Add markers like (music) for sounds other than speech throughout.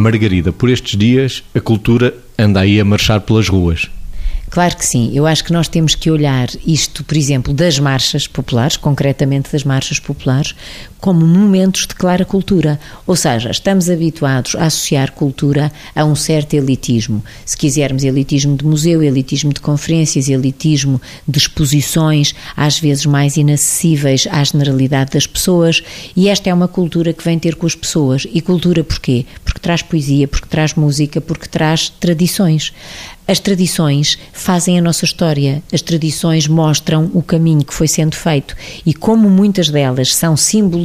Margarida, por estes dias a cultura anda aí a marchar pelas ruas. Claro que sim. Eu acho que nós temos que olhar isto, por exemplo, das marchas populares, concretamente das marchas populares, como momentos de clara cultura. Ou seja, estamos habituados a associar cultura a um certo elitismo. Se quisermos, elitismo de museu, elitismo de conferências, elitismo de exposições, às vezes mais inacessíveis à generalidade das pessoas. E esta é uma cultura que vem ter com as pessoas. E cultura porquê? Porque traz poesia, porque traz música, porque traz tradições. As tradições fazem a nossa história, as tradições mostram o caminho que foi sendo feito e como muitas delas são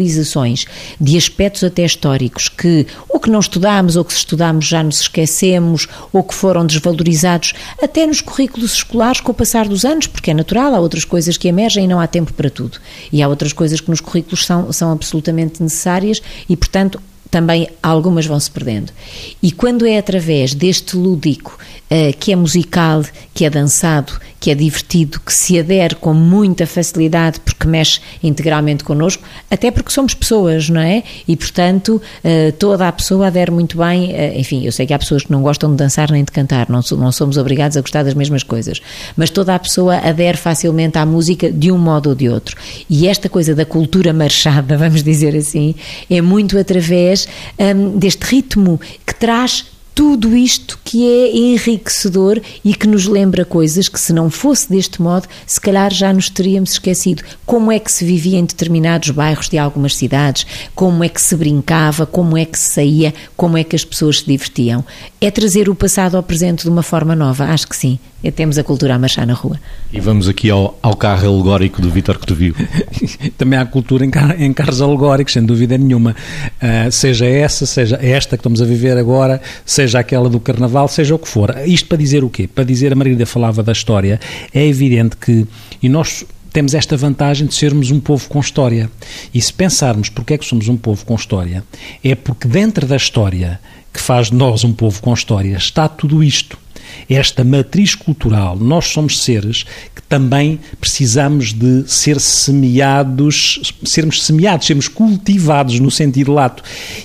simbolizações de aspectos até históricos que ou que não estudámos ou que se estudámos já nos esquecemos ou que foram desvalorizados até nos currículos escolares com o passar dos anos, porque é natural, há outras coisas que emergem e não há tempo para tudo. E há outras coisas que nos currículos são, são absolutamente necessárias e, portanto, também algumas vão se perdendo. E quando é através deste lúdico, uh, que é musical, que é dançado, que é divertido, que se adere com muita facilidade porque mexe integralmente connosco, até porque somos pessoas, não é? E portanto, uh, toda a pessoa adere muito bem. Uh, enfim, eu sei que há pessoas que não gostam de dançar nem de cantar, não, somos obrigados a gostar das mesmas coisas, mas toda a pessoa adere facilmente à música de um modo ou de outro. E esta coisa da cultura marchada, (laughs) vamos dizer assim, é muito através um, deste ritmo que traz tudo isto que é enriquecedor e que nos lembra coisas que, se não fosse deste modo, se calhar já nos teríamos esquecido. Como é que se vivia em determinados bairros de algumas cidades, como é que se brincava, como é que se saía, como é que as pessoas se divertiam. É trazer o passado ao presente de uma forma nova, acho que sim. É, temos a cultura a marchar na rua. E vamos aqui ao, ao carro alegórico do Vítor que tu viu. Também há cultura em, car em, carros alegóricos, sem dúvida nenhuma. Uh, seja essa, seja esta que estamos a viver agora, seja aquela do Carnaval, seja o que for. Isto para dizer o quê? Para dizer, a Margarida falava da história, é evidente que, e nós temos esta vantagem de sermos um povo com história. E se pensarmos porque é que somos um povo com história, é porque dentro da história que faz de nós um povo com história está tudo isto esta matriz cultural. Nós somos seres que também precisamos de ser semeados, sermos semeados, sermos cultivados no sentido lato.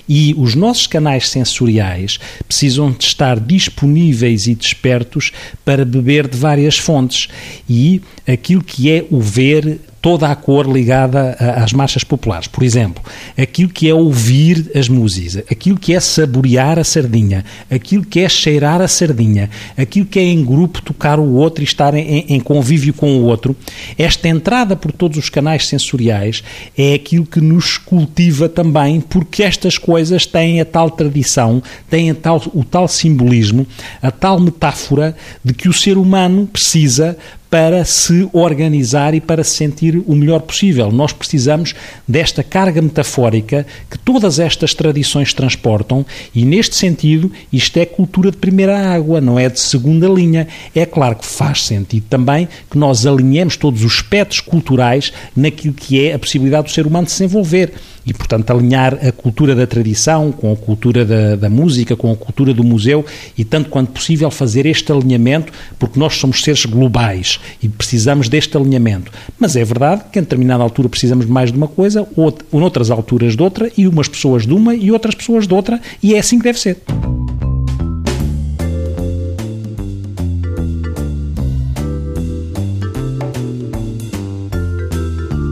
E os nossos canais sensoriais precisam de estar disponíveis e despertos para beber de várias fontes. E aquilo que é o ver, toda a cor ligada às marchas populares. Por exemplo, aquilo que é ouvir as músicas, aquilo que é saborear a sardinha, aquilo que é cheirar a sardinha, aquilo que é em grupo tocar o outro e estar em, em convívio com o outro. Esta entrada por todos os canais sensoriais é aquilo que nos cultiva também, porque estas coisas têm a tal tradição, têm a tal, o tal simbolismo, a tal metáfora de que o ser humano precisa para se organizar e para se sentir o melhor possível. Nós precisamos desta carga metafórica que todas estas tradições transportam e, neste sentido, isto é cultura de primeira água, não é de segunda linha. É claro que faz sentido também que nós alinhemos todos os aspectos culturais naquilo que é a possibilidade do ser humano de se envolver e, portanto, alinhar a cultura da tradição com a cultura da, da, música, com a cultura do museu e, tanto quanto possível, fazer este alinhamento, porque nós somos seres globais e precisamos deste alinhamento. Mas é verdade que, em determinada altura, precisamos mais de uma coisa, ou, ou noutras alturas de outra, e umas pessoas de uma e outras pessoas de outra, e é assim que deve ser.